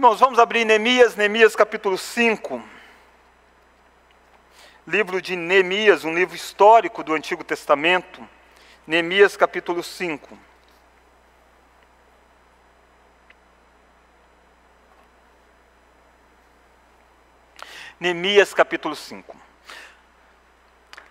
Irmãos, vamos abrir Neemias, Neemias capítulo 5. Livro de Neemias, um livro histórico do Antigo Testamento. Neemias capítulo 5. Neemias capítulo 5.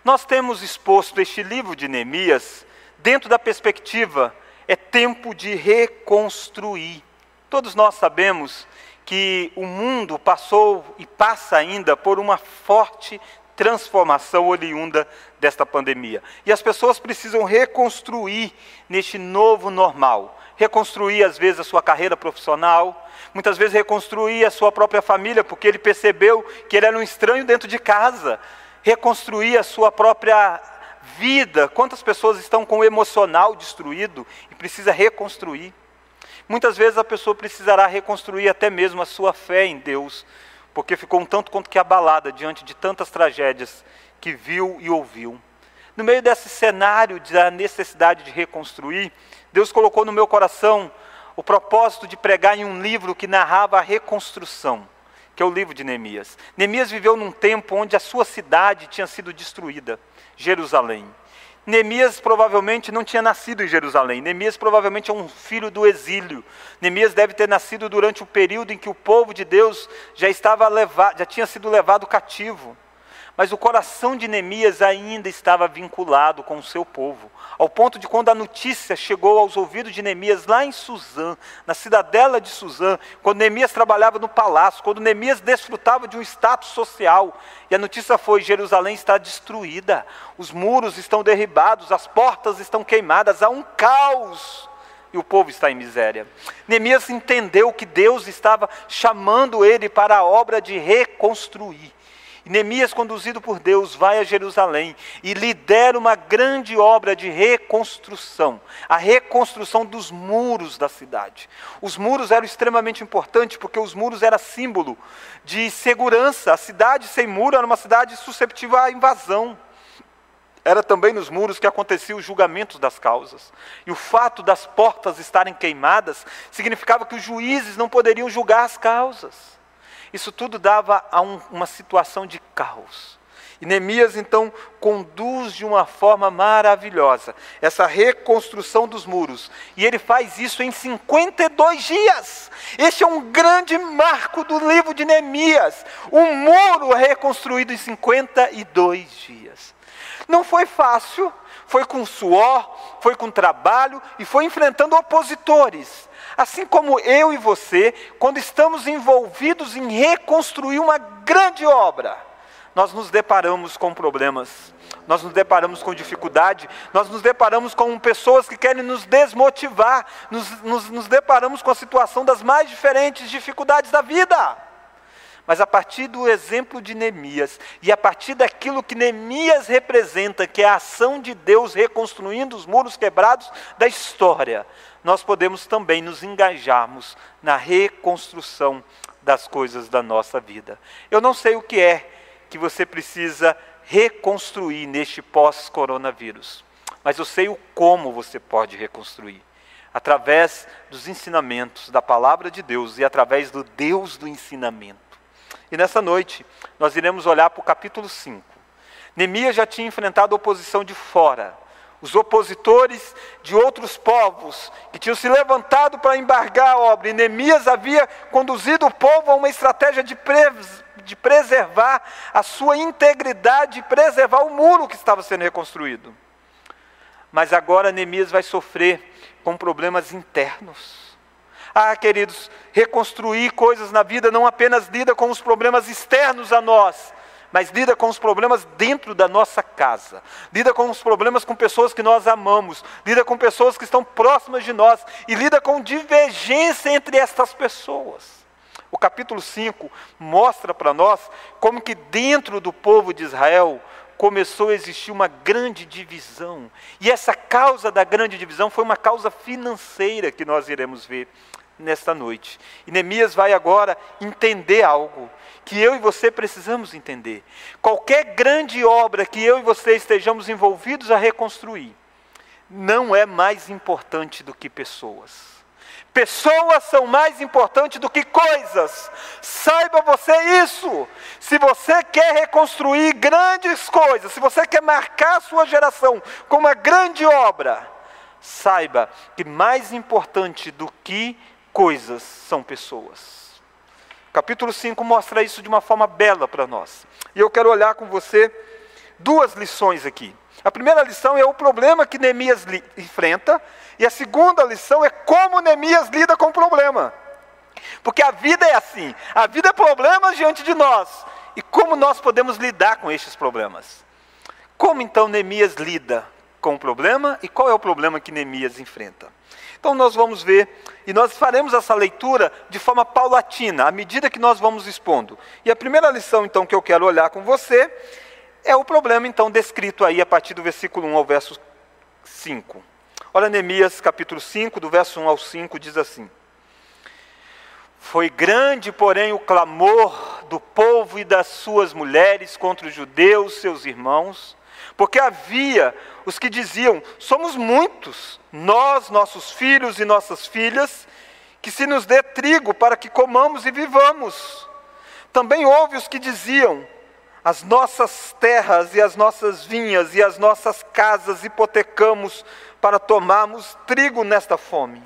Nós temos exposto este livro de Neemias dentro da perspectiva é tempo de reconstruir. Todos nós sabemos que o mundo passou e passa ainda por uma forte transformação oriunda desta pandemia. E as pessoas precisam reconstruir neste novo normal. Reconstruir, às vezes, a sua carreira profissional, muitas vezes reconstruir a sua própria família, porque ele percebeu que ele era um estranho dentro de casa. Reconstruir a sua própria vida. Quantas pessoas estão com o emocional destruído e precisa reconstruir? Muitas vezes a pessoa precisará reconstruir até mesmo a sua fé em Deus, porque ficou um tanto quanto que abalada diante de tantas tragédias que viu e ouviu. No meio desse cenário da necessidade de reconstruir, Deus colocou no meu coração o propósito de pregar em um livro que narrava a reconstrução, que é o livro de Neemias. Neemias viveu num tempo onde a sua cidade tinha sido destruída, Jerusalém. Neemias provavelmente não tinha nascido em Jerusalém. Neemias provavelmente é um filho do exílio. Neemias deve ter nascido durante o período em que o povo de Deus já estava levado, já tinha sido levado cativo. Mas o coração de Neemias ainda estava vinculado com o seu povo, ao ponto de quando a notícia chegou aos ouvidos de Neemias lá em Suzã, na cidadela de Suzã, quando Neemias trabalhava no palácio, quando Neemias desfrutava de um status social, e a notícia foi: Jerusalém está destruída, os muros estão derribados, as portas estão queimadas, há um caos e o povo está em miséria. Neemias entendeu que Deus estava chamando ele para a obra de reconstruir. Neemias, conduzido por Deus, vai a Jerusalém e lidera uma grande obra de reconstrução a reconstrução dos muros da cidade. Os muros eram extremamente importantes porque os muros eram símbolo de segurança. A cidade sem muro era uma cidade susceptível à invasão. Era também nos muros que aconteciam os julgamentos das causas. E o fato das portas estarem queimadas significava que os juízes não poderiam julgar as causas. Isso tudo dava a um, uma situação de caos. E Neemias então conduz de uma forma maravilhosa essa reconstrução dos muros. E ele faz isso em 52 dias. Este é um grande marco do livro de Neemias. Um muro reconstruído em 52 dias. Não foi fácil, foi com suor, foi com trabalho e foi enfrentando opositores. Assim como eu e você, quando estamos envolvidos em reconstruir uma grande obra, nós nos deparamos com problemas, nós nos deparamos com dificuldade, nós nos deparamos com pessoas que querem nos desmotivar, nos, nos, nos deparamos com a situação das mais diferentes dificuldades da vida. Mas a partir do exemplo de Neemias e a partir daquilo que Neemias representa, que é a ação de Deus reconstruindo os muros quebrados da história, nós podemos também nos engajarmos na reconstrução das coisas da nossa vida. Eu não sei o que é que você precisa reconstruir neste pós-coronavírus, mas eu sei o como você pode reconstruir. Através dos ensinamentos da palavra de Deus e através do Deus do ensinamento. E nessa noite, nós iremos olhar para o capítulo 5. Neemias já tinha enfrentado oposição de fora, os opositores de outros povos que tinham se levantado para embargar a obra. E Neemias havia conduzido o povo a uma estratégia de, de preservar a sua integridade, preservar o muro que estava sendo reconstruído. Mas agora Neemias vai sofrer com problemas internos. Ah, queridos, reconstruir coisas na vida não apenas lida com os problemas externos a nós, mas lida com os problemas dentro da nossa casa, lida com os problemas com pessoas que nós amamos, lida com pessoas que estão próximas de nós e lida com divergência entre estas pessoas. O capítulo 5 mostra para nós como que dentro do povo de Israel começou a existir uma grande divisão. E essa causa da grande divisão foi uma causa financeira que nós iremos ver nesta noite. E Neemias vai agora entender algo que eu e você precisamos entender. Qualquer grande obra que eu e você estejamos envolvidos a reconstruir, não é mais importante do que pessoas. Pessoas são mais importantes do que coisas. Saiba você isso. Se você quer reconstruir grandes coisas, se você quer marcar a sua geração com uma grande obra, saiba que mais importante do que coisas são pessoas. Capítulo 5 mostra isso de uma forma bela para nós. E eu quero olhar com você duas lições aqui. A primeira lição é o problema que Neemias enfrenta, e a segunda lição é como Neemias lida com o problema. Porque a vida é assim, a vida é problemas diante de nós, e como nós podemos lidar com estes problemas. Como então Neemias lida com o problema e qual é o problema que Neemias enfrenta? Então nós vamos ver, e nós faremos essa leitura de forma paulatina, à medida que nós vamos expondo. E a primeira lição então que eu quero olhar com você é o problema então descrito aí a partir do versículo 1 ao verso 5. Olha Neemias capítulo 5, do verso 1 ao 5, diz assim: Foi grande, porém, o clamor do povo e das suas mulheres contra os judeus, seus irmãos, porque havia os que diziam: Somos muitos, nós, nossos filhos e nossas filhas, que se nos dê trigo para que comamos e vivamos. Também houve os que diziam: as nossas terras e as nossas vinhas e as nossas casas hipotecamos para tomarmos trigo nesta fome.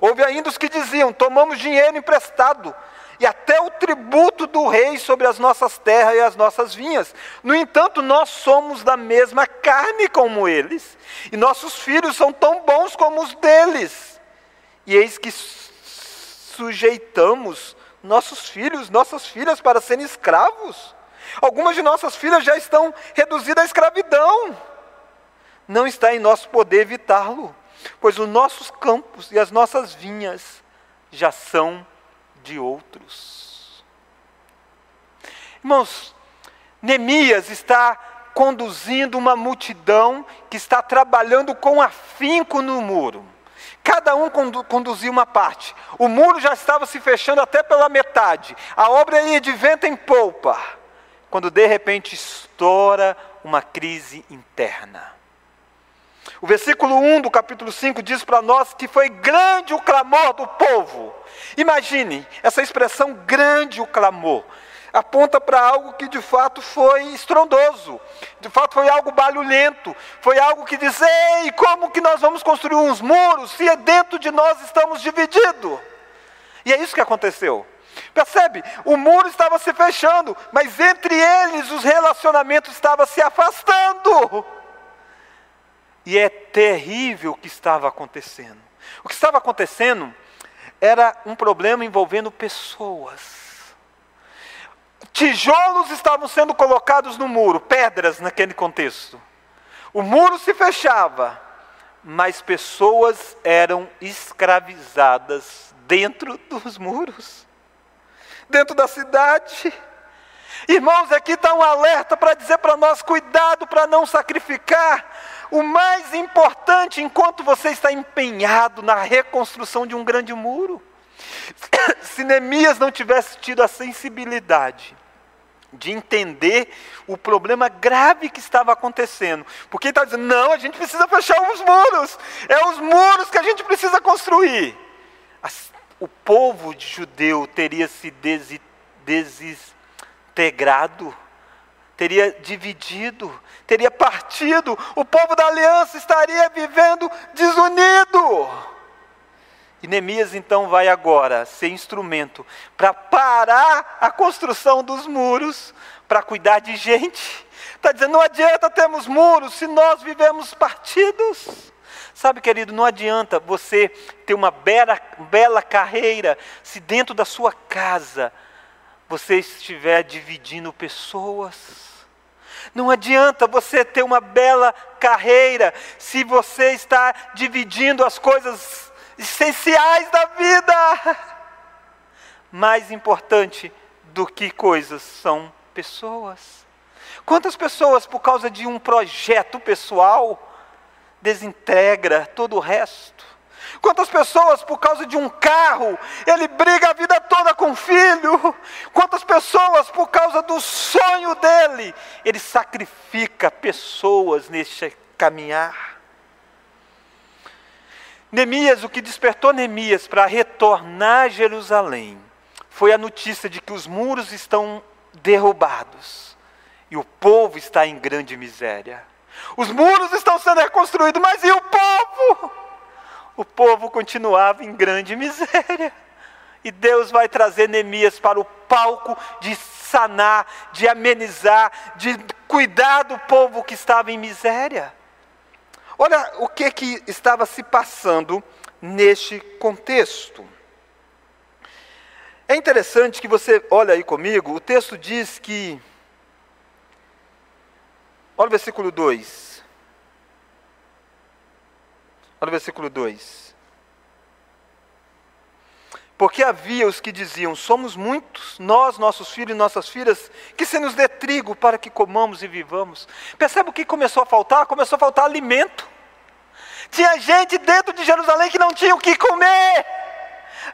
Houve ainda os que diziam: tomamos dinheiro emprestado e até o tributo do rei sobre as nossas terras e as nossas vinhas. No entanto, nós somos da mesma carne como eles, e nossos filhos são tão bons como os deles. E eis que sujeitamos nossos filhos, nossas filhas para serem escravos. Algumas de nossas filhas já estão reduzidas à escravidão. Não está em nosso poder evitá-lo, pois os nossos campos e as nossas vinhas já são de outros. Irmãos, Neemias está conduzindo uma multidão que está trabalhando com afinco no muro. Cada um condu conduzia uma parte. O muro já estava se fechando até pela metade. A obra ia de vento em polpa quando de repente estoura uma crise interna. O versículo 1 do capítulo 5 diz para nós que foi grande o clamor do povo. Imagine essa expressão grande o clamor. Aponta para algo que de fato foi estrondoso, de fato foi algo barulhento, foi algo que diz: ei, como que nós vamos construir uns muros se dentro de nós estamos divididos? E é isso que aconteceu. Percebe? O muro estava se fechando, mas entre eles os relacionamentos estavam se afastando. E é terrível o que estava acontecendo. O que estava acontecendo era um problema envolvendo pessoas. Tijolos estavam sendo colocados no muro, pedras naquele contexto. O muro se fechava, mas pessoas eram escravizadas dentro dos muros dentro da cidade. Irmãos, aqui está um alerta para dizer para nós: cuidado para não sacrificar o mais importante enquanto você está empenhado na reconstrução de um grande muro. Se Neemias não tivesse tido a sensibilidade de entender o problema grave que estava acontecendo, porque ele está dizendo: não, a gente precisa fechar os muros, é os muros que a gente precisa construir. As o povo judeu teria se desintegrado, teria dividido, teria partido, o povo da aliança estaria vivendo desunido. E Neemias então vai agora ser instrumento para parar a construção dos muros, para cuidar de gente. Está dizendo: não adianta termos muros se nós vivemos partidos. Sabe, querido, não adianta você ter uma bela, bela carreira se dentro da sua casa você estiver dividindo pessoas. Não adianta você ter uma bela carreira se você está dividindo as coisas essenciais da vida. Mais importante do que coisas são pessoas. Quantas pessoas, por causa de um projeto pessoal, desintegra todo o resto. Quantas pessoas, por causa de um carro, ele briga a vida toda com o filho. Quantas pessoas, por causa do sonho dele, ele sacrifica pessoas neste caminhar. Neemias, o que despertou Neemias para retornar a Jerusalém foi a notícia de que os muros estão derrubados e o povo está em grande miséria. Os muros estão sendo reconstruídos, mas e o povo? O povo continuava em grande miséria. E Deus vai trazer Neemias para o palco de sanar, de amenizar, de cuidar do povo que estava em miséria. Olha o que, que estava se passando neste contexto. É interessante que você olha aí comigo, o texto diz que. Olha o versículo 2. Olha o versículo 2. Porque havia os que diziam: Somos muitos, nós, nossos filhos e nossas filhas, que se nos dê trigo para que comamos e vivamos. Percebe o que começou a faltar? Começou a faltar alimento. Tinha gente dentro de Jerusalém que não tinha o que comer.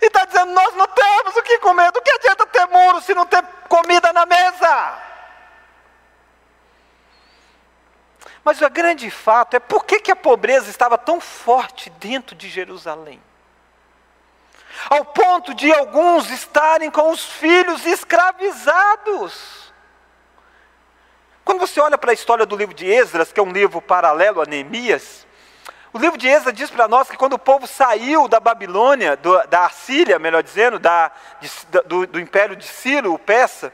E está dizendo: Nós não temos o que comer. Do que adianta ter muro se não ter comida na mesa? Mas o grande fato é por que, que a pobreza estava tão forte dentro de Jerusalém? ao ponto de alguns estarem com os filhos escravizados. Quando você olha para a história do livro de Esdras, que é um livro paralelo a Neemias, o livro de Esdras diz para nós que quando o povo saiu da Babilônia, do, da Assíria, melhor dizendo, da, de, do, do império de Ciro, o Peça,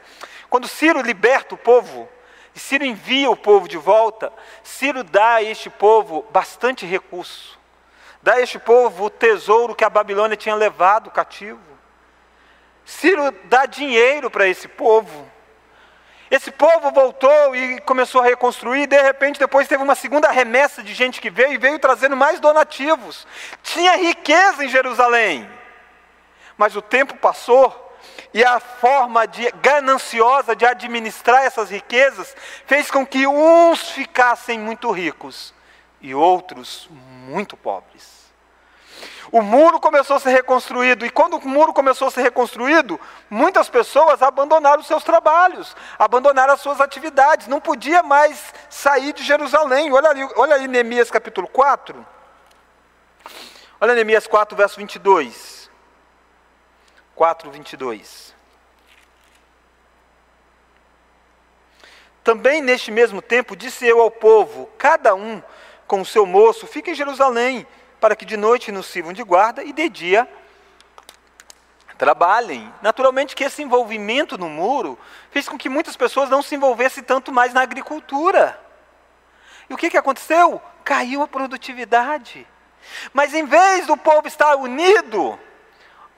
quando Ciro liberta o povo, e Ciro envia o povo de volta, Ciro dá a este povo bastante recurso. Dá a este povo o tesouro que a Babilônia tinha levado cativo. Ciro dá dinheiro para esse povo. Esse povo voltou e começou a reconstruir, e de repente depois teve uma segunda remessa de gente que veio e veio trazendo mais donativos. Tinha riqueza em Jerusalém. Mas o tempo passou e a forma de, gananciosa de administrar essas riquezas fez com que uns ficassem muito ricos e outros muito pobres. O muro começou a ser reconstruído, e quando o muro começou a ser reconstruído, muitas pessoas abandonaram os seus trabalhos, abandonaram as suas atividades, não podia mais sair de Jerusalém. Olha ali, olha ali Neemias capítulo 4. Olha Neemias 4, verso 22. 4, 22. Também neste mesmo tempo disse eu ao povo: cada um com o seu moço, fica em Jerusalém, para que de noite nos sirvam de guarda e de dia trabalhem. Naturalmente que esse envolvimento no muro fez com que muitas pessoas não se envolvessem tanto mais na agricultura. E o que, que aconteceu? Caiu a produtividade. Mas em vez do povo estar unido,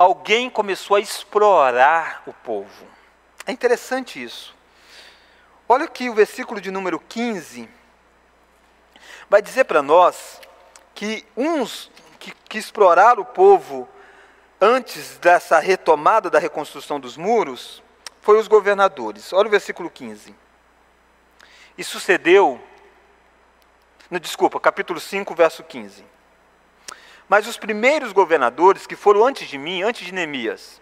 alguém começou a explorar o povo. É interessante isso. Olha aqui o versículo de número 15 vai dizer para nós que uns que, que exploraram o povo antes dessa retomada da reconstrução dos muros foi os governadores. Olha o versículo 15. E sucedeu, no, desculpa, capítulo 5, verso 15. Mas os primeiros governadores que foram antes de mim, antes de Neemias,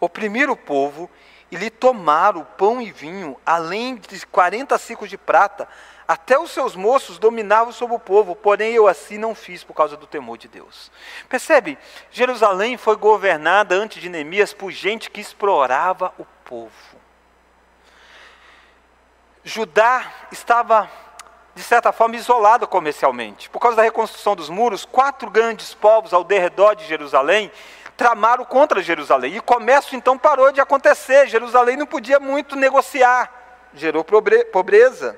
oprimiram o povo e lhe tomaram pão e vinho, além de 40 ciclos de prata, até os seus moços dominavam sobre o povo, porém eu assim não fiz por causa do temor de Deus. Percebe? Jerusalém foi governada antes de Neemias por gente que explorava o povo. Judá estava, de certa forma, isolado comercialmente. Por causa da reconstrução dos muros, quatro grandes povos ao redor de Jerusalém tramaram contra Jerusalém. E o comércio então parou de acontecer. Jerusalém não podia muito negociar, gerou pobreza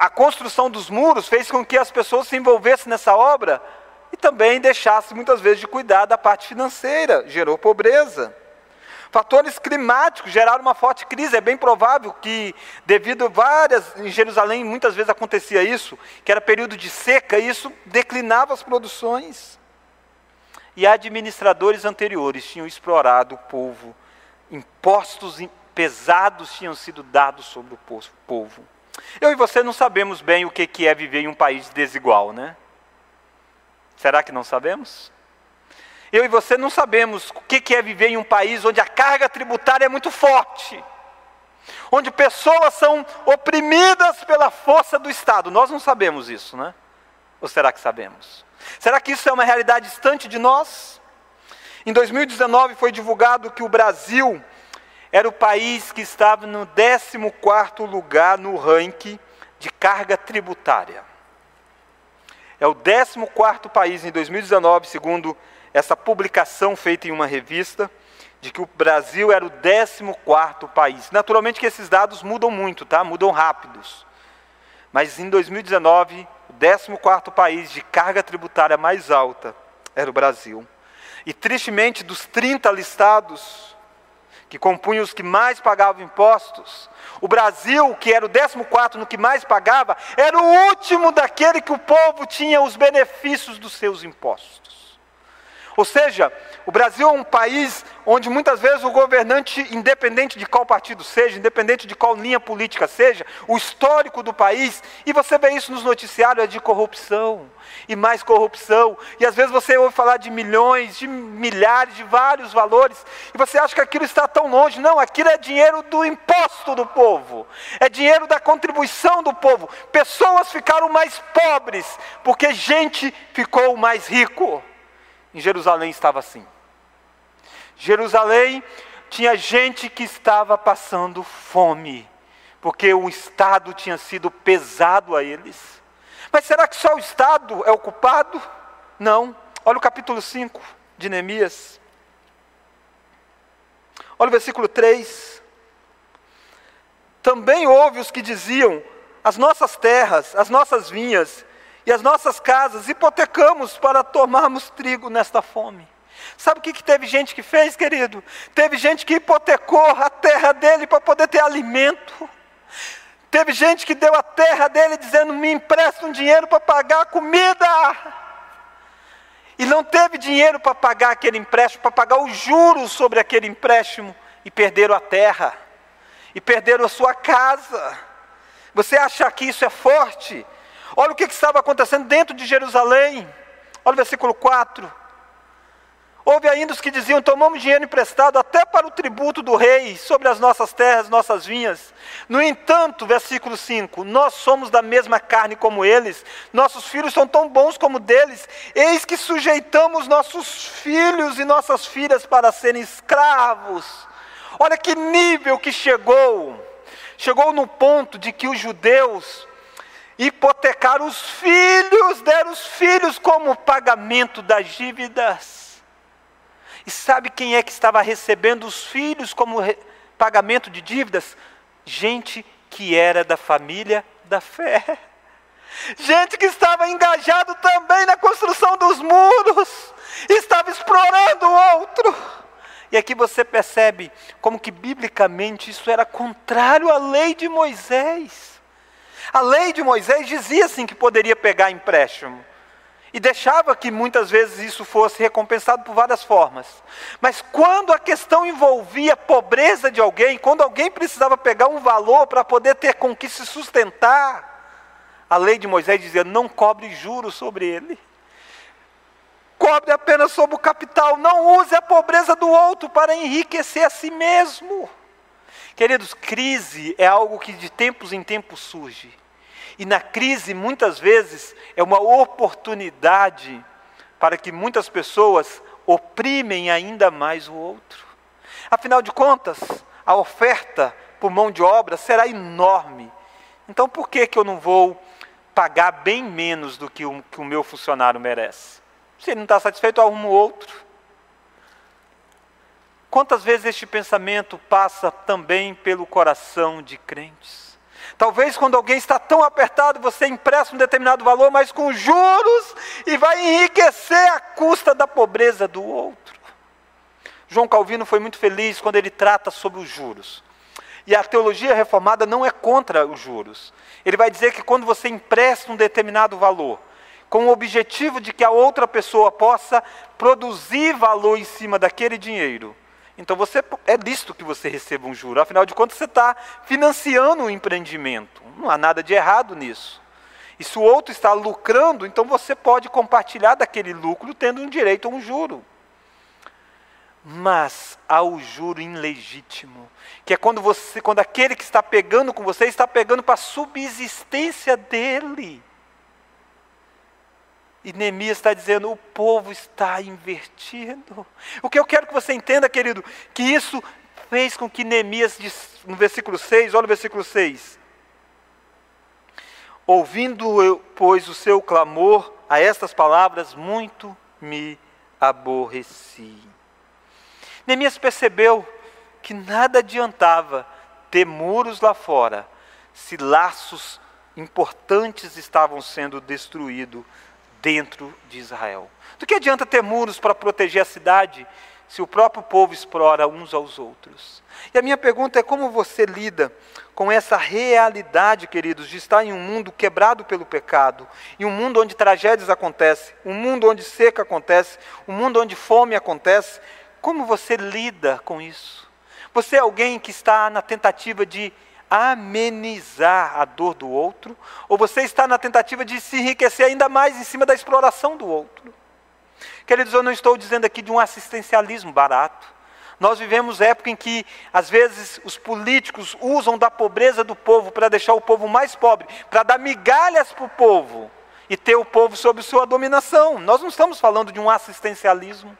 a construção dos muros fez com que as pessoas se envolvessem nessa obra e também deixassem muitas vezes de cuidar da parte financeira, gerou pobreza. Fatores climáticos geraram uma forte crise. É bem provável que, devido a várias, em Jerusalém muitas vezes acontecia isso, que era período de seca, e isso declinava as produções. E administradores anteriores tinham explorado o povo, impostos pesados tinham sido dados sobre o povo. Eu e você não sabemos bem o que é viver em um país desigual, né? Será que não sabemos? Eu e você não sabemos o que é viver em um país onde a carga tributária é muito forte, onde pessoas são oprimidas pela força do Estado. Nós não sabemos isso, né? Ou será que sabemos? Será que isso é uma realidade distante de nós? Em 2019 foi divulgado que o Brasil era o país que estava no 14 lugar no ranking de carga tributária. É o 14 país em 2019, segundo essa publicação feita em uma revista, de que o Brasil era o 14 país. Naturalmente que esses dados mudam muito, tá? Mudam rápidos. Mas em 2019, o 14 país de carga tributária mais alta era o Brasil. E tristemente, dos 30 listados, que compunham os que mais pagavam impostos. O Brasil, que era o 14 no que mais pagava, era o último daquele que o povo tinha os benefícios dos seus impostos. Ou seja, o Brasil é um país onde muitas vezes o governante, independente de qual partido seja, independente de qual linha política seja, o histórico do país, e você vê isso nos noticiários, é de corrupção, e mais corrupção, e às vezes você ouve falar de milhões, de milhares, de vários valores, e você acha que aquilo está tão longe. Não, aquilo é dinheiro do imposto do povo, é dinheiro da contribuição do povo. Pessoas ficaram mais pobres, porque gente ficou mais rico. Em Jerusalém estava assim. Jerusalém tinha gente que estava passando fome, porque o Estado tinha sido pesado a eles. Mas será que só o Estado é o culpado? Não. Olha o capítulo 5 de Neemias. Olha o versículo 3. Também houve os que diziam: as nossas terras, as nossas vinhas e as nossas casas hipotecamos para tomarmos trigo nesta fome. Sabe o que, que teve gente que fez, querido? Teve gente que hipotecou a terra dele para poder ter alimento. Teve gente que deu a terra dele dizendo: me empresta um dinheiro para pagar a comida. E não teve dinheiro para pagar aquele empréstimo, para pagar os juros sobre aquele empréstimo. E perderam a terra. E perderam a sua casa. Você acha que isso é forte? Olha o que, estava acontecendo dentro de Jerusalém. Olha o versículo 4. Houve ainda os que diziam: tomamos dinheiro emprestado até para o tributo do rei sobre as nossas terras, nossas vinhas. No entanto, versículo 5: Nós somos da mesma carne como eles, nossos filhos são tão bons como deles, eis que sujeitamos nossos filhos e nossas filhas para serem escravos. Olha que nível que chegou. Chegou no ponto de que os judeus hipotecar os filhos, deram os filhos como pagamento das dívidas. E sabe quem é que estava recebendo os filhos como pagamento de dívidas? Gente que era da família da fé. Gente que estava engajado também na construção dos muros, estava explorando o outro. E aqui você percebe como que biblicamente isso era contrário à lei de Moisés. A lei de Moisés dizia assim que poderia pegar empréstimo. E deixava que muitas vezes isso fosse recompensado por várias formas. Mas quando a questão envolvia a pobreza de alguém, quando alguém precisava pegar um valor para poder ter com que se sustentar, a lei de Moisés dizia: não cobre juros sobre ele. Cobre apenas sobre o capital. Não use a pobreza do outro para enriquecer a si mesmo. Queridos, crise é algo que de tempos em tempos surge. E na crise, muitas vezes, é uma oportunidade para que muitas pessoas oprimem ainda mais o outro. Afinal de contas, a oferta por mão de obra será enorme. Então, por que, que eu não vou pagar bem menos do que o, que o meu funcionário merece? Se ele não está satisfeito, arrumo outro. Quantas vezes este pensamento passa também pelo coração de crentes? Talvez quando alguém está tão apertado, você empresta um determinado valor, mas com juros, e vai enriquecer à custa da pobreza do outro. João Calvino foi muito feliz quando ele trata sobre os juros. E a teologia reformada não é contra os juros. Ele vai dizer que quando você empresta um determinado valor, com o objetivo de que a outra pessoa possa produzir valor em cima daquele dinheiro, então você é lícito que você receba um juro. Afinal de contas, você está financiando um empreendimento. Não há nada de errado nisso. E se o outro está lucrando, então você pode compartilhar daquele lucro tendo um direito a um juro. Mas há o juro ilegítimo, que é quando você, quando aquele que está pegando com você está pegando para a subsistência dele. E Neemias está dizendo: o povo está invertido. O que eu quero que você entenda, querido, que isso fez com que Neemias, no versículo 6, olha o versículo 6. Ouvindo eu, pois, o seu clamor a estas palavras, muito me aborreci. Neemias percebeu que nada adiantava ter muros lá fora se laços importantes estavam sendo destruídos dentro de Israel. Do que adianta ter muros para proteger a cidade se o próprio povo explora uns aos outros? E a minha pergunta é como você lida com essa realidade, queridos, de estar em um mundo quebrado pelo pecado, em um mundo onde tragédias acontecem, um mundo onde seca acontece, um mundo onde fome acontece. Como você lida com isso? Você é alguém que está na tentativa de amenizar a dor do outro, ou você está na tentativa de se enriquecer ainda mais em cima da exploração do outro. Queridos, eu não estou dizendo aqui de um assistencialismo barato. Nós vivemos época em que, às vezes, os políticos usam da pobreza do povo para deixar o povo mais pobre, para dar migalhas para o povo e ter o povo sob sua dominação. Nós não estamos falando de um assistencialismo.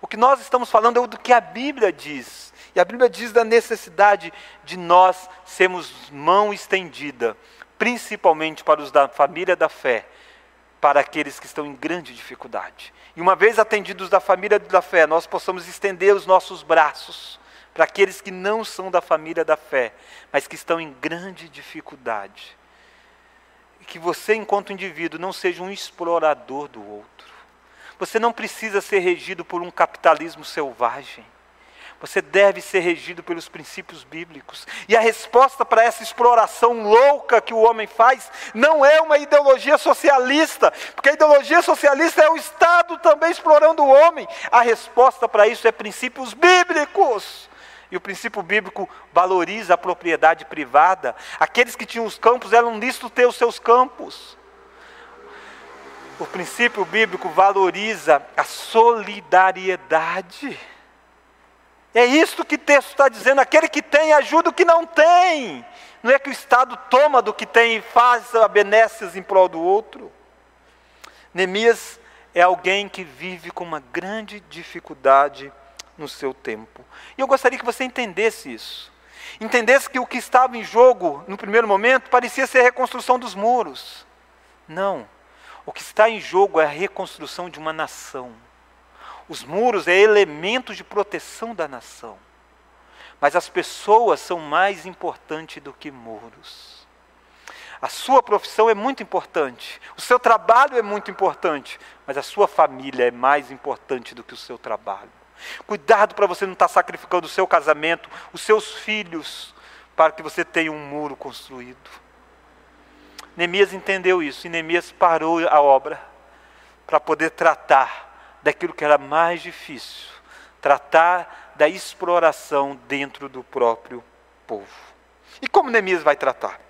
O que nós estamos falando é do que a Bíblia diz. E a Bíblia diz da necessidade de nós sermos mão estendida, principalmente para os da família da fé, para aqueles que estão em grande dificuldade. E uma vez atendidos da família da fé, nós possamos estender os nossos braços para aqueles que não são da família da fé, mas que estão em grande dificuldade. E que você, enquanto indivíduo, não seja um explorador do outro. Você não precisa ser regido por um capitalismo selvagem. Você deve ser regido pelos princípios bíblicos. E a resposta para essa exploração louca que o homem faz não é uma ideologia socialista, porque a ideologia socialista é o Estado também explorando o homem. A resposta para isso é princípios bíblicos. E o princípio bíblico valoriza a propriedade privada. Aqueles que tinham os campos eram listos ter os seus campos. O princípio bíblico valoriza a solidariedade. É isso que o texto está dizendo: aquele que tem ajuda o que não tem. Não é que o Estado toma do que tem e faz benécias em prol do outro. Neemias é alguém que vive com uma grande dificuldade no seu tempo. E eu gostaria que você entendesse isso. Entendesse que o que estava em jogo no primeiro momento parecia ser a reconstrução dos muros. Não. O que está em jogo é a reconstrução de uma nação. Os muros é elemento de proteção da nação. Mas as pessoas são mais importantes do que muros. A sua profissão é muito importante, o seu trabalho é muito importante, mas a sua família é mais importante do que o seu trabalho. Cuidado para você não estar sacrificando o seu casamento, os seus filhos, para que você tenha um muro construído. Neemias entendeu isso e Neemias parou a obra para poder tratar daquilo que era mais difícil, tratar da exploração dentro do próprio povo. E como Neemias vai tratar?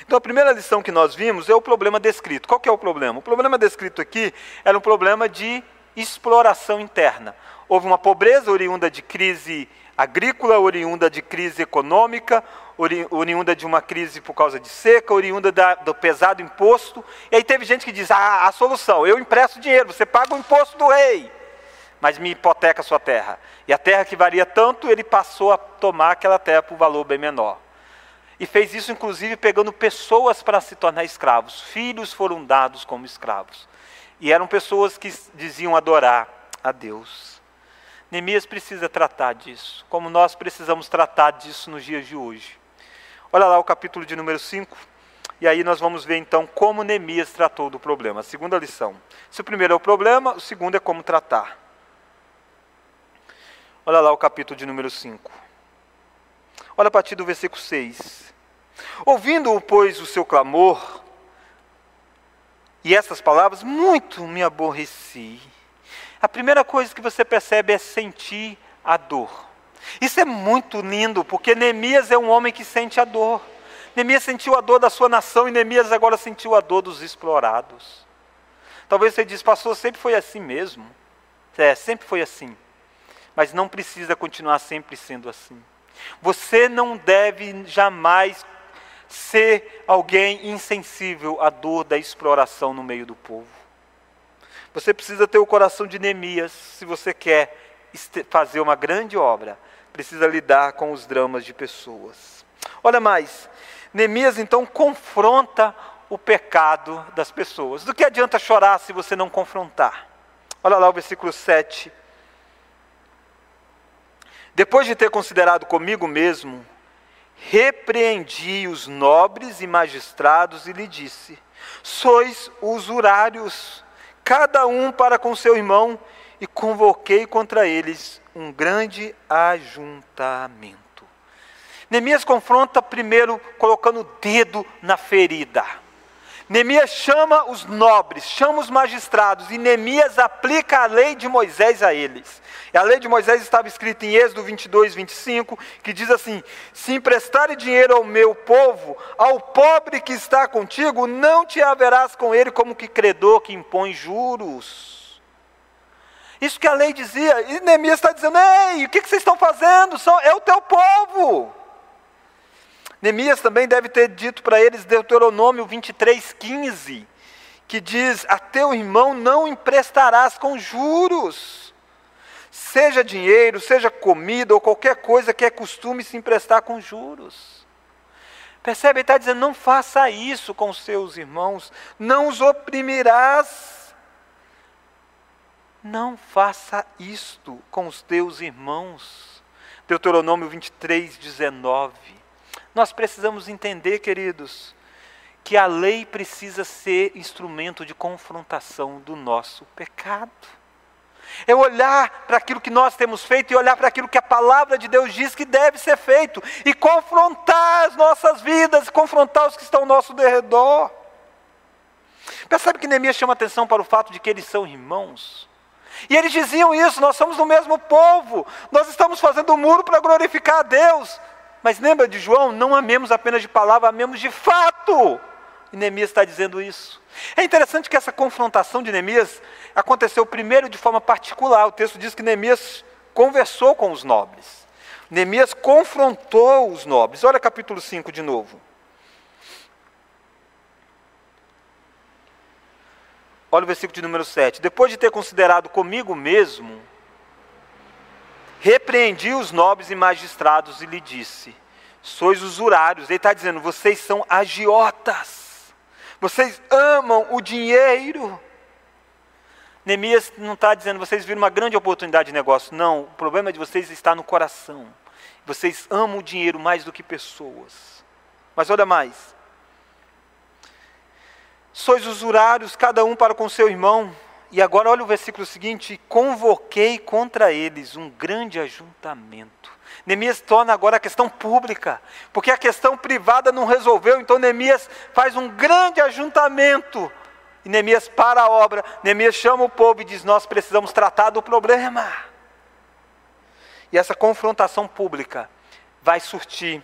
Então a primeira lição que nós vimos é o problema descrito. Qual que é o problema? O problema descrito aqui era um problema de exploração interna. Houve uma pobreza oriunda de crise agrícola, oriunda de crise econômica, oriunda de uma crise por causa de seca, oriunda da, do pesado imposto. E aí teve gente que diz: ah, a solução, eu empresto dinheiro, você paga o imposto do rei, mas me hipoteca a sua terra. E a terra que valia tanto, ele passou a tomar aquela terra por valor bem menor. E fez isso, inclusive, pegando pessoas para se tornar escravos. Filhos foram dados como escravos. E eram pessoas que diziam adorar a Deus. Neemias precisa tratar disso, como nós precisamos tratar disso nos dias de hoje. Olha lá o capítulo de número 5, e aí nós vamos ver então como Neemias tratou do problema. A segunda lição. Se o primeiro é o problema, o segundo é como tratar. Olha lá o capítulo de número 5. Olha a partir do versículo 6. Ouvindo, pois, o seu clamor, e essas palavras, muito me aborreci a primeira coisa que você percebe é sentir a dor. Isso é muito lindo, porque Neemias é um homem que sente a dor. Neemias sentiu a dor da sua nação e Neemias agora sentiu a dor dos explorados. Talvez você diz, pastor, sempre foi assim mesmo. É, sempre foi assim. Mas não precisa continuar sempre sendo assim. Você não deve jamais ser alguém insensível à dor da exploração no meio do povo. Você precisa ter o coração de Neemias se você quer fazer uma grande obra. Precisa lidar com os dramas de pessoas. Olha mais, Neemias então confronta o pecado das pessoas. Do que adianta chorar se você não confrontar? Olha lá o versículo 7. Depois de ter considerado comigo mesmo, repreendi os nobres e magistrados e lhe disse: Sois usurários, cada um para com seu irmão, e convoquei contra eles um grande ajuntamento. Neemias confronta primeiro colocando o dedo na ferida. Neemias chama os nobres, chama os magistrados, e Neemias aplica a lei de Moisés a eles. A lei de Moisés estava escrita em Êxodo 22, 25, que diz assim: Se emprestares dinheiro ao meu povo, ao pobre que está contigo, não te haverás com ele como que credor que impõe juros. Isso que a lei dizia, e Neemias está dizendo: Ei, o que, que vocês estão fazendo? É o teu povo. Neemias também deve ter dito para eles Deuteronômio 23, 15, que diz: A teu irmão não emprestarás com juros, seja dinheiro, seja comida ou qualquer coisa que é costume se emprestar com juros. Percebe? Ele está dizendo: não faça isso com seus irmãos, não os oprimirás. Não faça isto com os teus irmãos. Deuteronômio 23, 19. Nós precisamos entender, queridos, que a lei precisa ser instrumento de confrontação do nosso pecado. É olhar para aquilo que nós temos feito e olhar para aquilo que a palavra de Deus diz que deve ser feito e confrontar as nossas vidas, confrontar os que estão ao nosso derredor. Percebe que Neemias chama atenção para o fato de que eles são irmãos. E eles diziam isso: nós somos do mesmo povo, nós estamos fazendo o um muro para glorificar a Deus. Mas lembra de João? Não amemos apenas de palavra, amemos de fato. E Neemias está dizendo isso. É interessante que essa confrontação de Neemias aconteceu primeiro de forma particular. O texto diz que Neemias conversou com os nobres. Neemias confrontou os nobres. Olha capítulo 5 de novo. Olha o versículo de número 7. Depois de ter considerado comigo mesmo, repreendi os nobres e magistrados e lhe disse: Sois usurários. Ele está dizendo: vocês são agiotas, vocês amam o dinheiro. Neemias não está dizendo, vocês viram uma grande oportunidade de negócio. Não, o problema de vocês está no coração. Vocês amam o dinheiro mais do que pessoas. Mas olha mais. Sois usurários, cada um para com seu irmão. E agora olha o versículo seguinte: convoquei contra eles um grande ajuntamento. Neemias torna agora a questão pública, porque a questão privada não resolveu, então Neemias faz um grande ajuntamento. E Neemias para a obra, Neemias chama o povo e diz: Nós precisamos tratar do problema. E essa confrontação pública vai surtir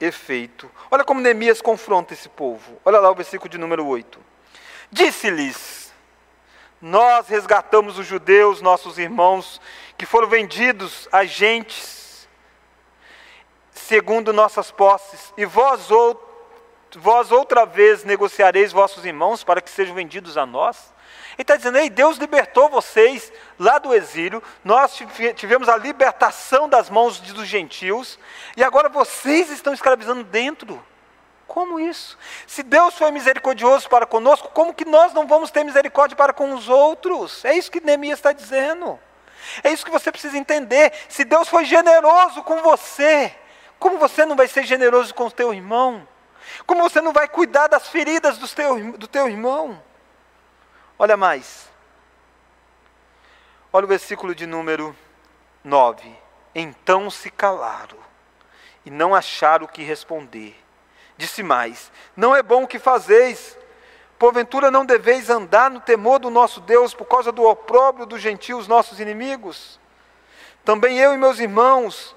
efeito. Olha como Neemias confronta esse povo. Olha lá o versículo de número 8. Disse-lhes: nós resgatamos os judeus, nossos irmãos, que foram vendidos a gentes, segundo nossas posses, e vós, vós outra vez negociareis vossos irmãos para que sejam vendidos a nós. Ele está dizendo, ei, Deus libertou vocês lá do exílio, nós tivemos a libertação das mãos dos gentios, e agora vocês estão escravizando dentro como isso? Se Deus foi misericordioso para conosco, como que nós não vamos ter misericórdia para com os outros? É isso que Neemias está dizendo. É isso que você precisa entender. Se Deus foi generoso com você, como você não vai ser generoso com o teu irmão? Como você não vai cuidar das feridas do teu, do teu irmão? Olha mais. Olha o versículo de número 9. Então se calaram e não acharam o que responder. Disse mais: Não é bom o que fazeis. Porventura não deveis andar no temor do nosso Deus por causa do opróbrio dos gentios, nossos inimigos? Também eu e meus irmãos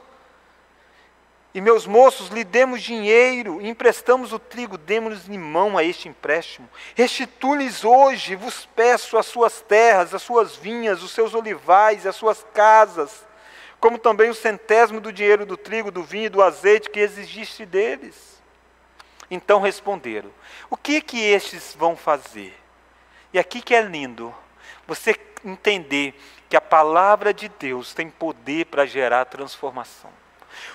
e meus moços lhe demos dinheiro e emprestamos o trigo, demos-lhes em mão a este empréstimo. Restitui-lhes hoje, vos peço, as suas terras, as suas vinhas, os seus olivais, as suas casas, como também o centésimo do dinheiro do trigo, do vinho e do azeite que exigiste deles. Então responderam: O que que estes vão fazer? E aqui que é lindo. você entender que a palavra de Deus tem poder para gerar transformação.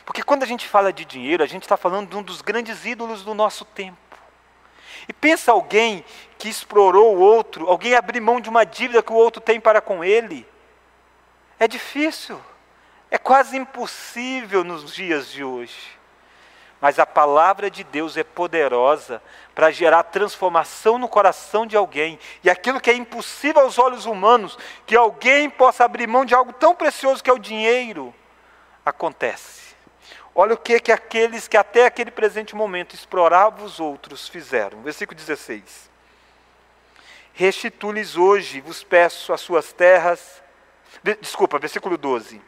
Porque quando a gente fala de dinheiro, a gente está falando de um dos grandes ídolos do nosso tempo. E pensa alguém que explorou o outro, alguém abrir mão de uma dívida que o outro tem para com ele. É difícil, é quase impossível nos dias de hoje. Mas a palavra de Deus é poderosa para gerar transformação no coração de alguém. E aquilo que é impossível aos olhos humanos, que alguém possa abrir mão de algo tão precioso que é o dinheiro, acontece. Olha o que, que aqueles que até aquele presente momento exploravam os outros fizeram. Versículo 16. Restitui-lhes hoje, vos peço, as suas terras. Desculpa, versículo 12.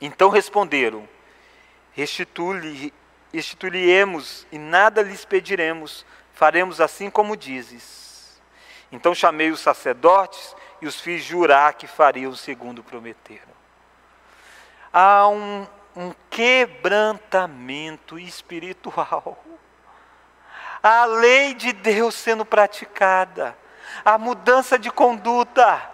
Então responderam: Restitui-lhe-emos e nada lhes pediremos, faremos assim como dizes. Então chamei os sacerdotes e os fiz jurar que fariam segundo prometeram. Há um, um quebrantamento espiritual. A lei de Deus sendo praticada, a mudança de conduta.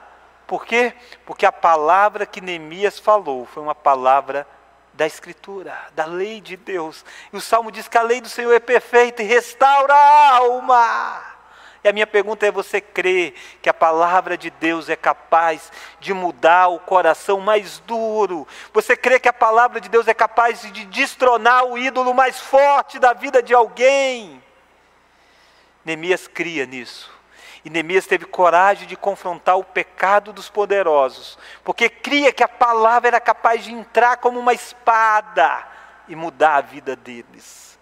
Por quê? Porque a palavra que Neemias falou foi uma palavra da Escritura, da lei de Deus. E o salmo diz que a lei do Senhor é perfeita e restaura a alma. E a minha pergunta é: você crê que a palavra de Deus é capaz de mudar o coração mais duro? Você crê que a palavra de Deus é capaz de destronar o ídolo mais forte da vida de alguém? Neemias cria nisso. E Neemias teve coragem de confrontar o pecado dos poderosos, porque cria que a palavra era capaz de entrar como uma espada e mudar a vida deles.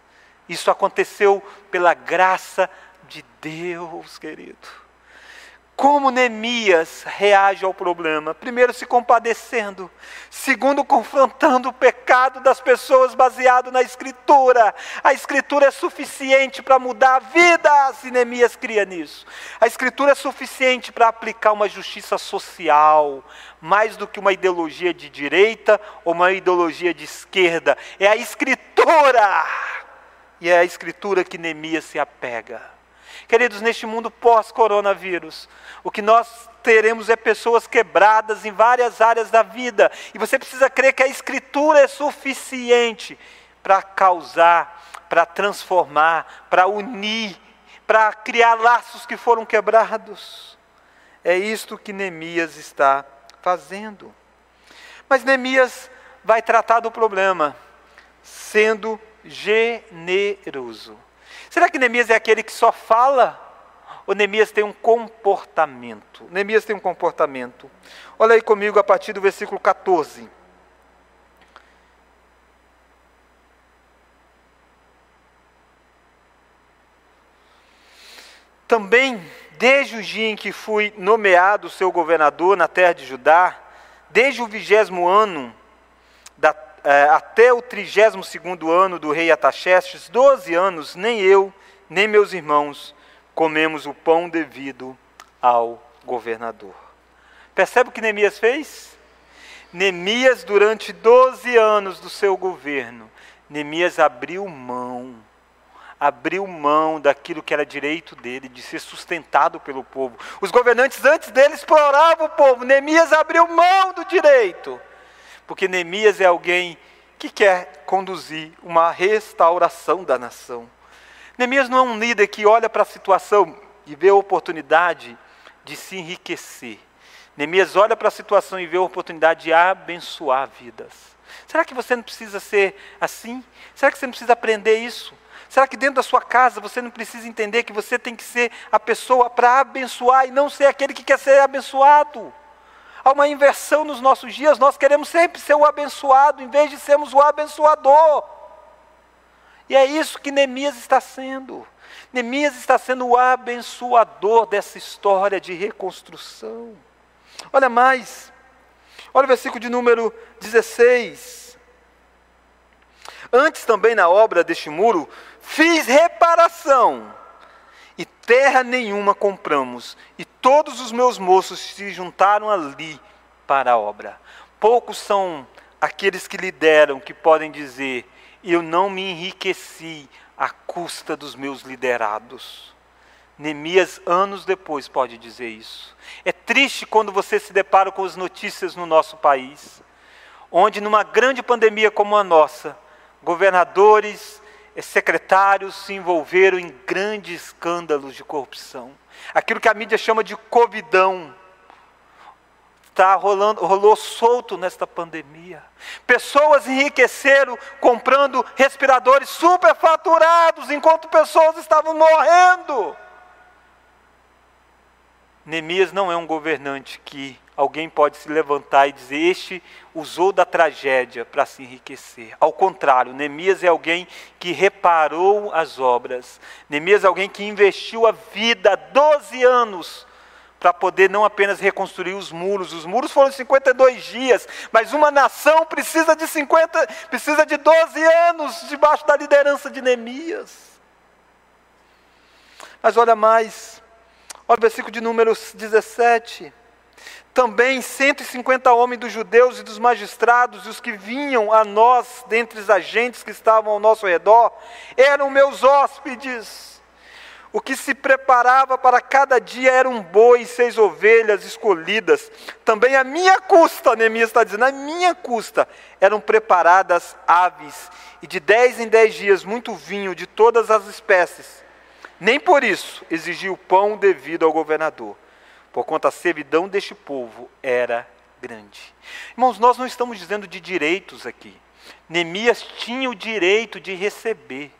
Isso aconteceu pela graça de Deus, querido. Como Neemias reage ao problema? Primeiro, se compadecendo. Segundo, confrontando o pecado das pessoas baseado na Escritura. A Escritura é suficiente para mudar vidas, e Neemias cria nisso. A Escritura é suficiente para aplicar uma justiça social, mais do que uma ideologia de direita ou uma ideologia de esquerda. É a Escritura. E é a Escritura que Neemias se apega. Queridos, neste mundo pós-coronavírus, o que nós teremos é pessoas quebradas em várias áreas da vida, e você precisa crer que a Escritura é suficiente para causar, para transformar, para unir, para criar laços que foram quebrados. É isto que Neemias está fazendo. Mas Neemias vai tratar do problema sendo generoso. Será que Neemias é aquele que só fala? Ou Neemias tem um comportamento? Neemias tem um comportamento. Olha aí comigo a partir do versículo 14. Também, desde o dia em que fui nomeado seu governador na terra de Judá, desde o vigésimo ano até o trigésimo segundo ano do rei Ataxerxes, doze anos, nem eu, nem meus irmãos comemos o pão devido ao governador. Percebe o que Neemias fez? Neemias, durante doze anos do seu governo, Neemias abriu mão, abriu mão daquilo que era direito dele, de ser sustentado pelo povo. Os governantes antes dele exploravam o povo, Neemias abriu mão do direito porque Neemias é alguém que quer conduzir uma restauração da nação. Neemias não é um líder que olha para a situação e vê a oportunidade de se enriquecer. Neemias olha para a situação e vê a oportunidade de abençoar vidas. Será que você não precisa ser assim? Será que você não precisa aprender isso? Será que dentro da sua casa você não precisa entender que você tem que ser a pessoa para abençoar e não ser aquele que quer ser abençoado? Há uma inversão nos nossos dias, nós queremos sempre ser o abençoado, em vez de sermos o abençoador. E é isso que Neemias está sendo. Neemias está sendo o abençoador dessa história de reconstrução. Olha mais, olha o versículo de número 16. Antes também na obra deste muro, fiz reparação terra nenhuma compramos, e todos os meus moços se juntaram ali para a obra. Poucos são aqueles que lideram que podem dizer: Eu não me enriqueci à custa dos meus liderados. Neemias, anos depois, pode dizer isso. É triste quando você se depara com as notícias no nosso país, onde numa grande pandemia como a nossa, governadores, secretários se envolveram em grandes escândalos de corrupção. Aquilo que a mídia chama de covidão está rolando, rolou solto nesta pandemia. Pessoas enriqueceram comprando respiradores superfaturados enquanto pessoas estavam morrendo. Neemias não é um governante que alguém pode se levantar e dizer: Este usou da tragédia para se enriquecer. Ao contrário, Neemias é alguém que reparou as obras. Neemias é alguém que investiu a vida, 12 anos, para poder não apenas reconstruir os muros. Os muros foram 52 dias, mas uma nação precisa de 50, precisa de 12 anos debaixo da liderança de Neemias. Mas olha mais, olha o versículo de número 17. Também 150 homens dos judeus e dos magistrados, e os que vinham a nós, dentre os agentes que estavam ao nosso redor, eram meus hóspedes o que se preparava para cada dia era um boi e seis ovelhas escolhidas. Também a minha custa, Neemias está dizendo, a minha custa eram preparadas aves, e de dez em dez dias muito vinho de todas as espécies. Nem por isso exigiu o pão devido ao governador, porquanto a servidão deste povo era grande. Irmãos, nós não estamos dizendo de direitos aqui. Neemias tinha o direito de receber.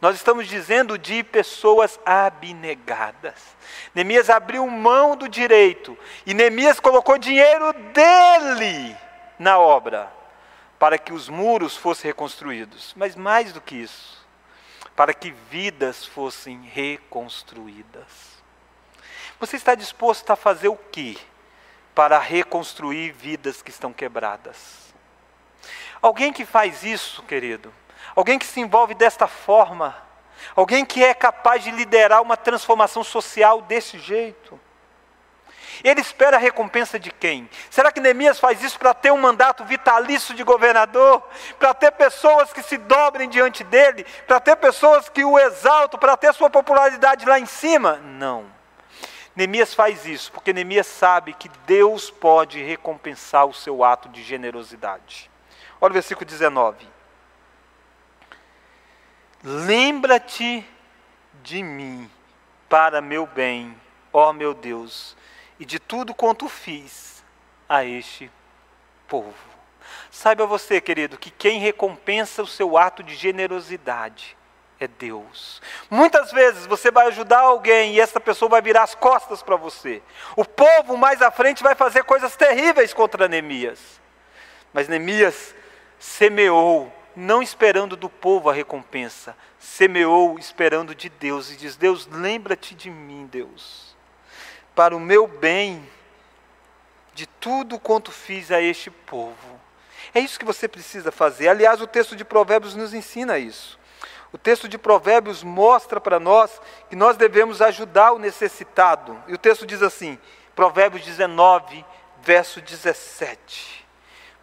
Nós estamos dizendo de pessoas abnegadas. Neemias abriu mão do direito e Neemias colocou dinheiro dele na obra para que os muros fossem reconstruídos. Mas mais do que isso, para que vidas fossem reconstruídas. Você está disposto a fazer o que para reconstruir vidas que estão quebradas? Alguém que faz isso, querido, alguém que se envolve desta forma, alguém que é capaz de liderar uma transformação social desse jeito. Ele espera a recompensa de quem? Será que Neemias faz isso para ter um mandato vitalício de governador? Para ter pessoas que se dobrem diante dele? Para ter pessoas que o exaltam? Para ter sua popularidade lá em cima? Não. Neemias faz isso porque Neemias sabe que Deus pode recompensar o seu ato de generosidade. Olha o versículo 19. Lembra-te de mim para meu bem, ó meu Deus, e de tudo quanto fiz a este povo. Saiba você, querido, que quem recompensa o seu ato de generosidade é Deus. Muitas vezes você vai ajudar alguém e essa pessoa vai virar as costas para você. O povo mais à frente vai fazer coisas terríveis contra Neemias. Mas Neemias semeou não esperando do povo a recompensa, semeou esperando de Deus e diz: Deus, lembra-te de mim, Deus, para o meu bem, de tudo quanto fiz a este povo. É isso que você precisa fazer. Aliás, o texto de Provérbios nos ensina isso. O texto de Provérbios mostra para nós que nós devemos ajudar o necessitado. E o texto diz assim, Provérbios 19, verso 17.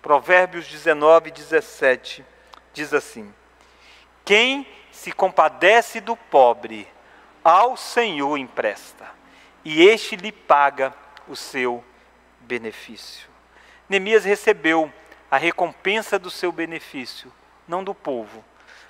Provérbios 19, 17 diz assim: Quem se compadece do pobre, ao Senhor empresta, e este lhe paga o seu benefício. Neemias recebeu a recompensa do seu benefício, não do povo,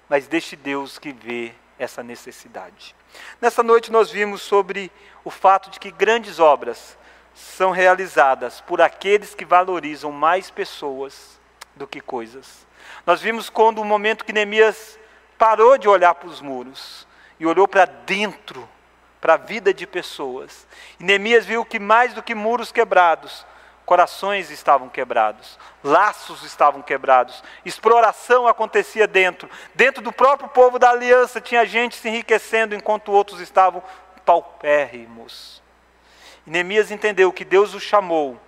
mas deste Deus que vê essa necessidade. Nessa noite nós vimos sobre o fato de que grandes obras são realizadas por aqueles que valorizam mais pessoas do que coisas. Nós vimos quando o momento que Neemias parou de olhar para os muros e olhou para dentro, para a vida de pessoas. E Neemias viu que mais do que muros quebrados, corações estavam quebrados, laços estavam quebrados, exploração acontecia dentro. Dentro do próprio povo da aliança tinha gente se enriquecendo enquanto outros estavam paupérrimos. E Neemias entendeu que Deus o chamou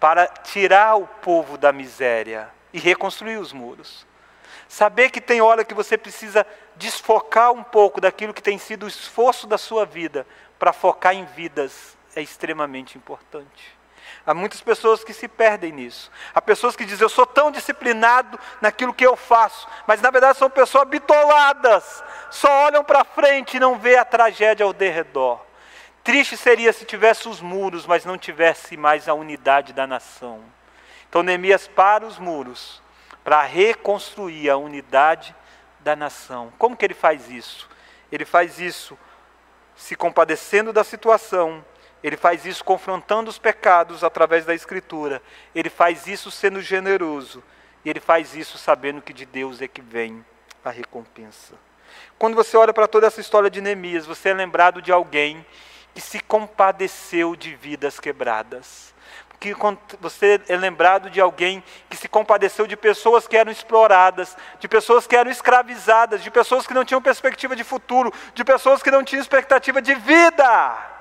para tirar o povo da miséria e reconstruir os muros. Saber que tem hora que você precisa desfocar um pouco daquilo que tem sido o esforço da sua vida para focar em vidas é extremamente importante. Há muitas pessoas que se perdem nisso. Há pessoas que dizem, eu sou tão disciplinado naquilo que eu faço, mas na verdade são pessoas bitoladas, só olham para frente e não vê a tragédia ao derredor. Triste seria se tivesse os muros, mas não tivesse mais a unidade da nação. Então Neemias para os muros para reconstruir a unidade da nação. Como que ele faz isso? Ele faz isso se compadecendo da situação, ele faz isso confrontando os pecados através da Escritura, ele faz isso sendo generoso, e ele faz isso sabendo que de Deus é que vem a recompensa. Quando você olha para toda essa história de Neemias, você é lembrado de alguém que se compadeceu de vidas quebradas que você é lembrado de alguém que se compadeceu de pessoas que eram exploradas, de pessoas que eram escravizadas, de pessoas que não tinham perspectiva de futuro, de pessoas que não tinham expectativa de vida.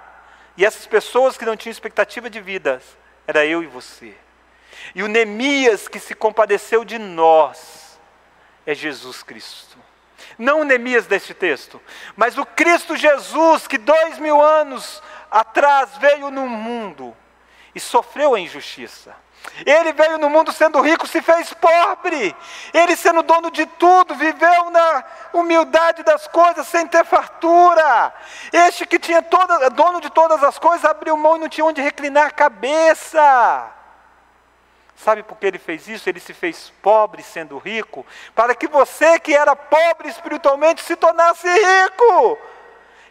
E essas pessoas que não tinham expectativa de vida, era eu e você. E o Neemias que se compadeceu de nós é Jesus Cristo. Não o Neemias deste texto, mas o Cristo Jesus que dois mil anos atrás veio no mundo e sofreu a injustiça. Ele veio no mundo sendo rico, se fez pobre. Ele, sendo dono de tudo, viveu na humildade das coisas, sem ter fartura. Este que tinha toda, dono de todas as coisas, abriu mão e não tinha onde reclinar a cabeça. Sabe por que ele fez isso? Ele se fez pobre sendo rico, para que você que era pobre espiritualmente se tornasse rico.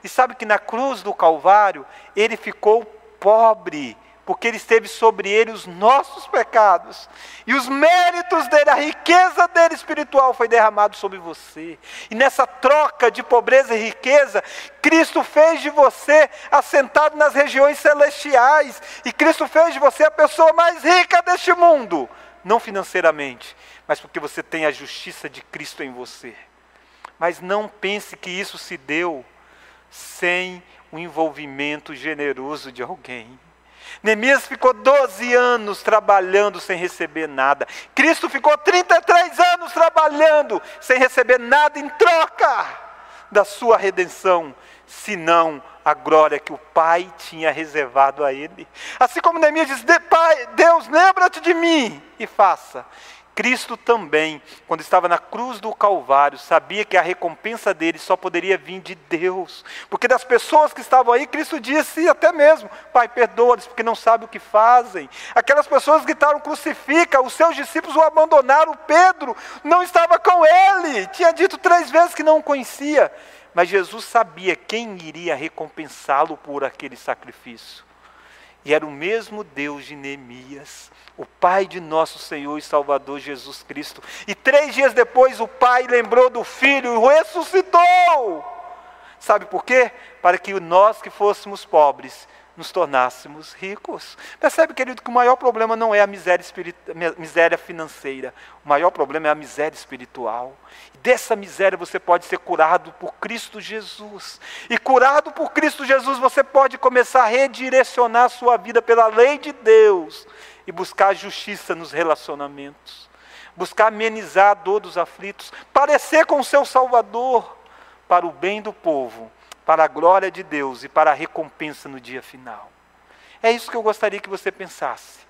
E sabe que na cruz do Calvário, ele ficou pobre porque Ele esteve sobre ele os nossos pecados, e os méritos dele, a riqueza dele espiritual foi derramado sobre você. E nessa troca de pobreza e riqueza, Cristo fez de você assentado nas regiões celestiais, e Cristo fez de você a pessoa mais rica deste mundo, não financeiramente, mas porque você tem a justiça de Cristo em você. Mas não pense que isso se deu sem o envolvimento generoso de alguém. Neemias ficou 12 anos trabalhando sem receber nada. Cristo ficou 33 anos trabalhando sem receber nada em troca da sua redenção, senão a glória que o Pai tinha reservado a ele. Assim como Neemias diz: Pai, Deus, lembra-te de mim e faça. Cristo também, quando estava na cruz do Calvário, sabia que a recompensa dele só poderia vir de Deus. Porque das pessoas que estavam aí, Cristo disse até mesmo: Pai, perdoa-lhes, porque não sabem o que fazem. Aquelas pessoas gritaram: crucifica, os seus discípulos o abandonaram. Pedro não estava com ele, tinha dito três vezes que não o conhecia. Mas Jesus sabia quem iria recompensá-lo por aquele sacrifício. E era o mesmo Deus de Neemias o Pai de nosso Senhor e Salvador Jesus Cristo. E três dias depois o Pai lembrou do Filho e ressuscitou. Sabe por quê? Para que nós que fôssemos pobres nos tornássemos ricos. Percebe, querido, que o maior problema não é a miséria, miséria financeira, o maior problema é a miséria espiritual. E dessa miséria você pode ser curado por Cristo Jesus. E curado por Cristo Jesus, você pode começar a redirecionar a sua vida pela lei de Deus e buscar justiça nos relacionamentos, buscar amenizar a dor dos aflitos, parecer com o seu Salvador, para o bem do povo, para a glória de Deus e para a recompensa no dia final. É isso que eu gostaria que você pensasse.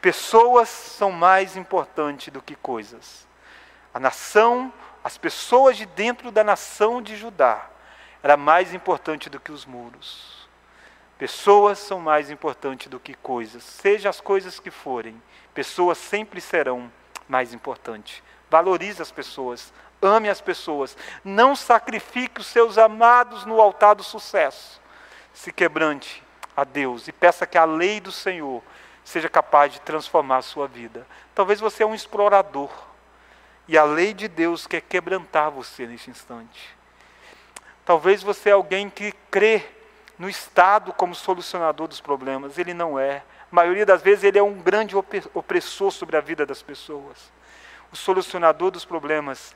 Pessoas são mais importantes do que coisas. A nação, as pessoas de dentro da nação de Judá, era mais importante do que os muros. Pessoas são mais importantes do que coisas, seja as coisas que forem, pessoas sempre serão mais importantes. Valorize as pessoas, ame as pessoas, não sacrifique os seus amados no altar do sucesso. Se quebrante a Deus e peça que a lei do Senhor seja capaz de transformar a sua vida. Talvez você é um explorador e a lei de Deus quer quebrantar você neste instante. Talvez você é alguém que crê no Estado como solucionador dos problemas. Ele não é. A maioria das vezes ele é um grande opressor sobre a vida das pessoas. O solucionador dos problemas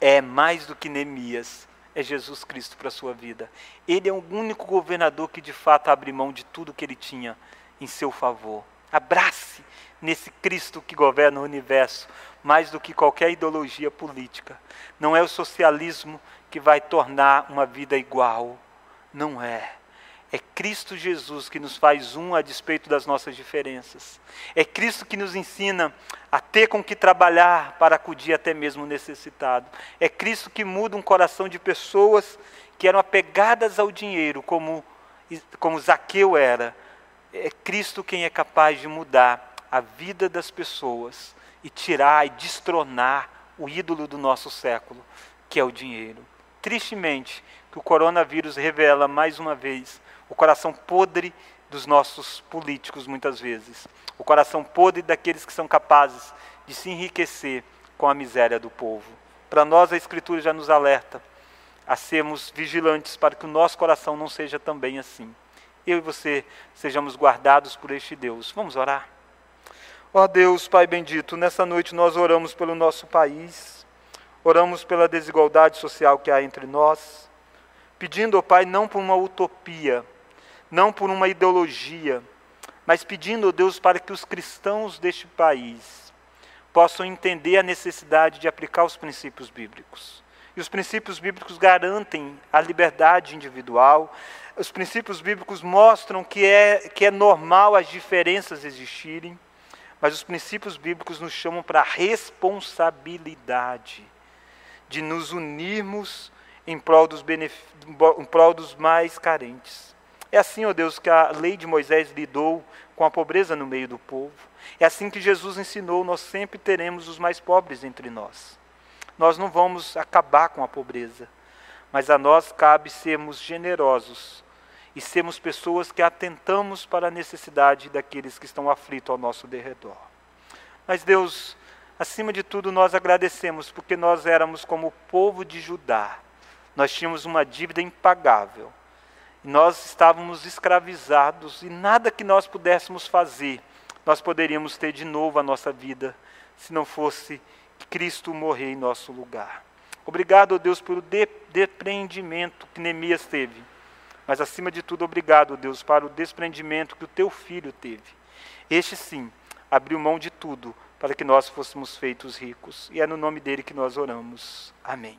é mais do que Neemias, é Jesus Cristo para a sua vida. Ele é o único governador que de fato abre mão de tudo que ele tinha em seu favor. Abrace nesse Cristo que governa o universo mais do que qualquer ideologia política. Não é o socialismo que vai tornar uma vida igual não é. É Cristo Jesus que nos faz um a despeito das nossas diferenças. É Cristo que nos ensina a ter com que trabalhar para acudir até mesmo o necessitado. É Cristo que muda um coração de pessoas que eram apegadas ao dinheiro, como como Zaqueu era. É Cristo quem é capaz de mudar a vida das pessoas e tirar e destronar o ídolo do nosso século, que é o dinheiro. Tristemente, que o coronavírus revela mais uma vez o coração podre dos nossos políticos, muitas vezes. O coração podre daqueles que são capazes de se enriquecer com a miséria do povo. Para nós, a Escritura já nos alerta a sermos vigilantes para que o nosso coração não seja também assim. Eu e você sejamos guardados por este Deus. Vamos orar? Ó oh Deus, Pai bendito, nessa noite nós oramos pelo nosso país, oramos pela desigualdade social que há entre nós, pedindo, ó oh Pai, não por uma utopia, não por uma ideologia, mas pedindo, oh Deus, para que os cristãos deste país possam entender a necessidade de aplicar os princípios bíblicos. E os princípios bíblicos garantem a liberdade individual, os princípios bíblicos mostram que é, que é normal as diferenças existirem, mas os princípios bíblicos nos chamam para a responsabilidade de nos unirmos em prol dos, em prol dos mais carentes. É assim, ó Deus, que a lei de Moisés lidou com a pobreza no meio do povo. É assim que Jesus ensinou: nós sempre teremos os mais pobres entre nós. Nós não vamos acabar com a pobreza, mas a nós cabe sermos generosos e sermos pessoas que atentamos para a necessidade daqueles que estão aflitos ao nosso derredor. Mas Deus, acima de tudo, nós agradecemos porque nós éramos como o povo de Judá. Nós tínhamos uma dívida impagável. Nós estávamos escravizados e nada que nós pudéssemos fazer, nós poderíamos ter de novo a nossa vida, se não fosse Cristo morrer em nosso lugar. Obrigado, Deus, pelo depreendimento que Neemias teve mas acima de tudo, obrigado, Deus, para o desprendimento que o teu filho teve. Este sim abriu mão de tudo para que nós fôssemos feitos ricos. E é no nome dele que nós oramos. Amém.